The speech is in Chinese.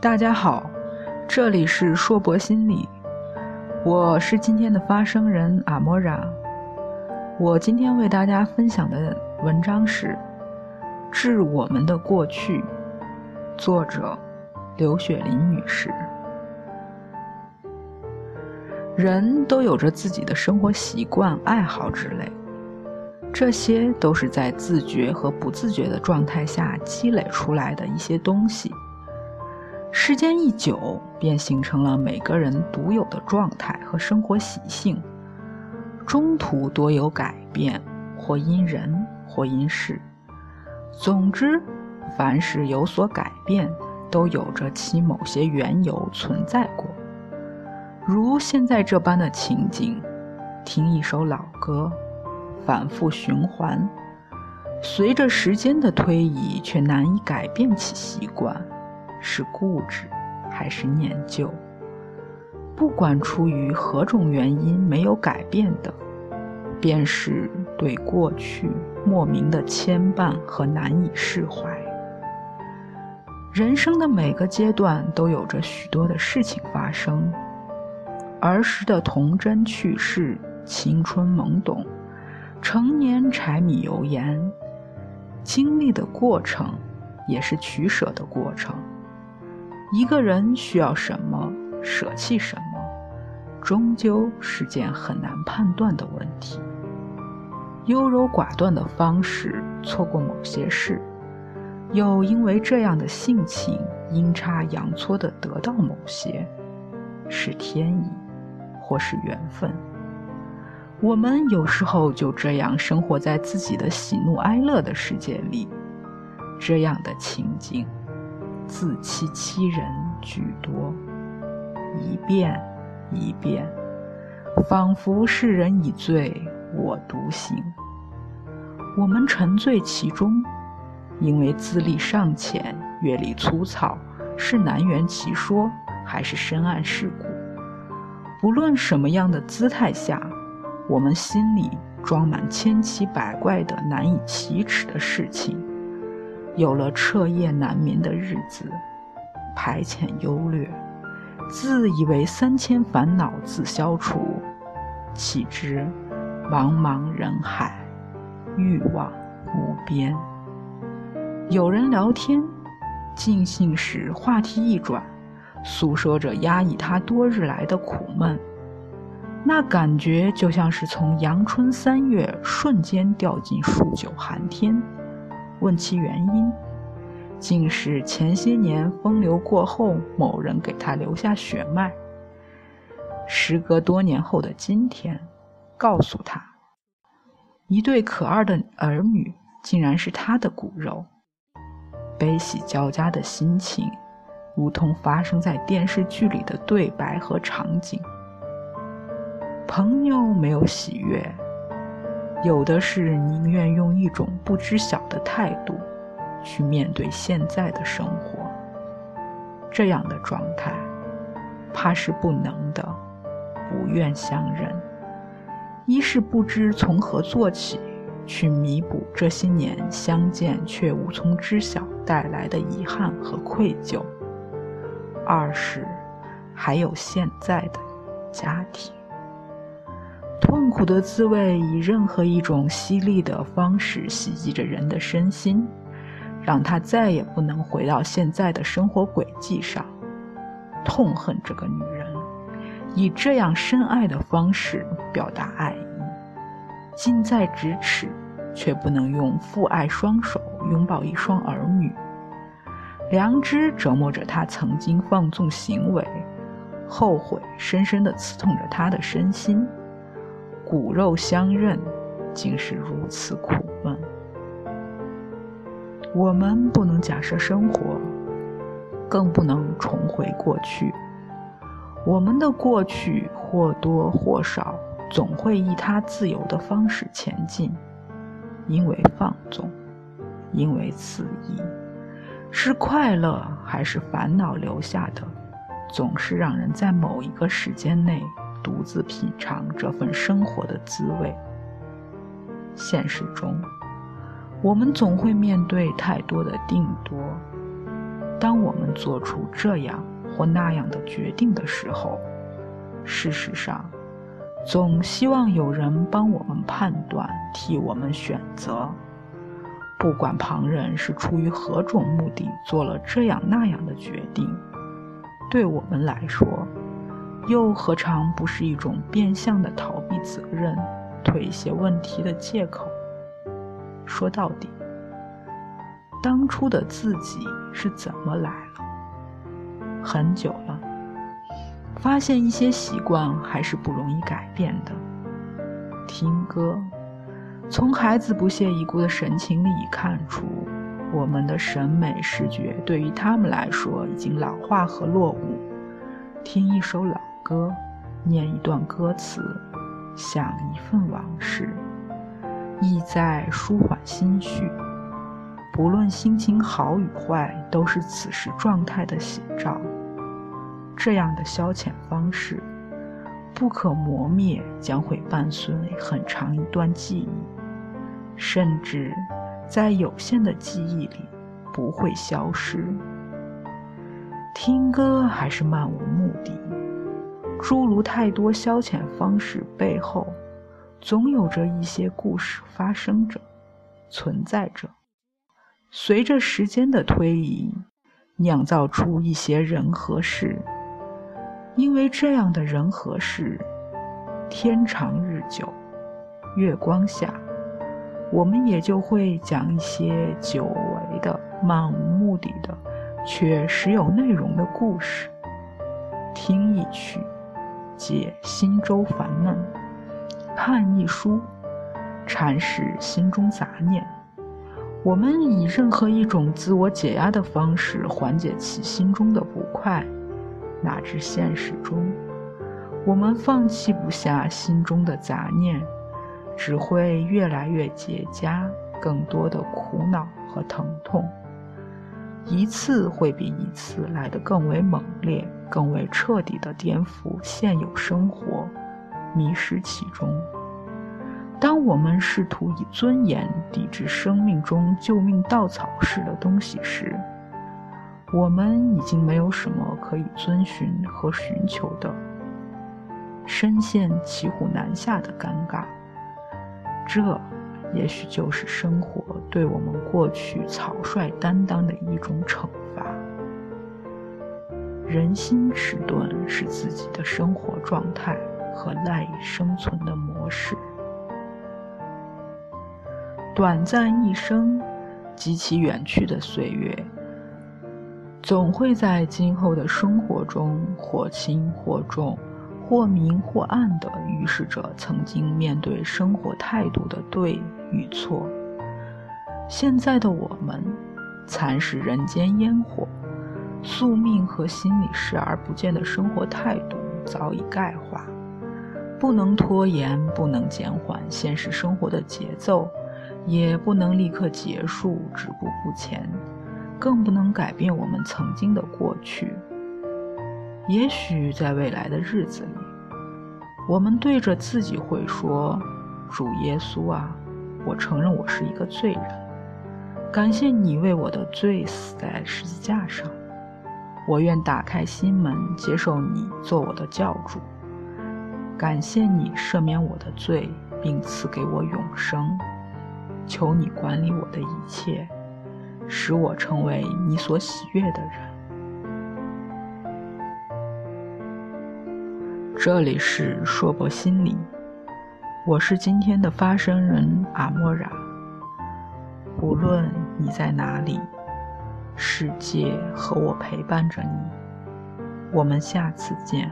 大家好，这里是硕博心理，我是今天的发声人阿莫拉。我今天为大家分享的文章是《致我们的过去》，作者刘雪林女士。人都有着自己的生活习惯、爱好之类，这些都是在自觉和不自觉的状态下积累出来的一些东西。时间一久，便形成了每个人独有的状态和生活习性，中途多有改变，或因人，或因事。总之，凡是有所改变，都有着其某些缘由存在过。如现在这般的情景，听一首老歌，反复循环，随着时间的推移，却难以改变其习惯。是固执，还是念旧？不管出于何种原因没有改变的，便是对过去莫名的牵绊和难以释怀。人生的每个阶段都有着许多的事情发生，儿时的童真趣事，青春懵懂，成年柴米油盐，经历的过程，也是取舍的过程。一个人需要什么，舍弃什么，终究是件很难判断的问题。优柔寡断的方式错过某些事，又因为这样的性情阴差阳错地得到某些，是天意，或是缘分。我们有时候就这样生活在自己的喜怒哀乐的世界里，这样的情景。自欺欺人居多，一遍一遍，仿佛世人已醉，我独醒。我们沉醉其中，因为资历尚浅，阅历粗糙，是难圆其说，还是深谙世故？不论什么样的姿态下，我们心里装满千奇百怪的难以启齿的事情。有了彻夜难眠的日子，排遣忧虑，自以为三千烦恼自消除，岂知茫茫人海，欲望无边。有人聊天，尽兴时话题一转，诉说着压抑他多日来的苦闷，那感觉就像是从阳春三月瞬间掉进数九寒天。问其原因，竟是前些年风流过后，某人给他留下血脉。时隔多年后的今天，告诉他，一对可爱的儿女竟然是他的骨肉。悲喜交加的心情，如同发生在电视剧里的对白和场景。朋友没有喜悦。有的是宁愿用一种不知晓的态度去面对现在的生活，这样的状态，怕是不能的，不愿相认。一是不知从何做起去弥补这些年相见却无从知晓带来的遗憾和愧疚；二是还有现在的家庭。苦的滋味以任何一种犀利的方式袭击着人的身心，让他再也不能回到现在的生活轨迹上。痛恨这个女人，以这样深爱的方式表达爱意，近在咫尺，却不能用父爱双手拥抱一双儿女。良知折磨着他曾经放纵行为，后悔深深地刺痛着他的身心。骨肉相认，竟是如此苦闷。我们不能假设生活，更不能重回过去。我们的过去或多或少总会以它自由的方式前进，因为放纵，因为肆意，是快乐还是烦恼留下的，总是让人在某一个时间内。独自品尝这份生活的滋味。现实中，我们总会面对太多的定夺，当我们做出这样或那样的决定的时候，事实上，总希望有人帮我们判断，替我们选择。不管旁人是出于何种目的做了这样那样的决定，对我们来说，又何尝不是一种变相的逃避责任、推卸问题的借口？说到底，当初的自己是怎么来了？很久了，发现一些习惯还是不容易改变的。听歌。从孩子不屑一顾的神情里看出，我们的审美视觉对于他们来说已经老化和落伍。听一首老歌，念一段歌词，想一份往事，意在舒缓心绪。不论心情好与坏，都是此时状态的写照。这样的消遣方式，不可磨灭，将会伴随很长一段记忆。甚至在有限的记忆里不会消失。听歌还是漫无目的，诸如太多消遣方式背后，总有着一些故事发生着、存在着。随着时间的推移，酿造出一些人和事。因为这样的人和事，天长日久，月光下。我们也就会讲一些久违的、漫无目的的，却时有内容的故事。听一曲，解心中烦闷；看一书，阐释心中杂念。我们以任何一种自我解压的方式缓解其心中的不快，哪知现实中，我们放弃不下心中的杂念。只会越来越结痂，更多的苦恼和疼痛，一次会比一次来得更为猛烈，更为彻底的颠覆现有生活，迷失其中。当我们试图以尊严抵制生命中救命稻草式的东西时，我们已经没有什么可以遵循和寻求的，深陷骑虎难下的尴尬。这，也许就是生活对我们过去草率担当的一种惩罚。人心迟钝是自己的生活状态和赖以生存的模式。短暂一生及其远去的岁月，总会在今后的生活中或轻或重。或明或暗的预示着曾经面对生活态度的对与错。现在的我们，蚕食人间烟火，宿命和心理视而不见的生活态度早已钙化，不能拖延，不能减缓现实生活的节奏，也不能立刻结束，止步不前，更不能改变我们曾经的过去。也许在未来的日子里，我们对着自己会说：“主耶稣啊，我承认我是一个罪人，感谢你为我的罪死在十字架上。我愿打开心门，接受你做我的教主。感谢你赦免我的罪，并赐给我永生。求你管理我的一切，使我成为你所喜悦的人。”这里是硕博心理，我是今天的发声人阿莫然。无论你在哪里，世界和我陪伴着你。我们下次见。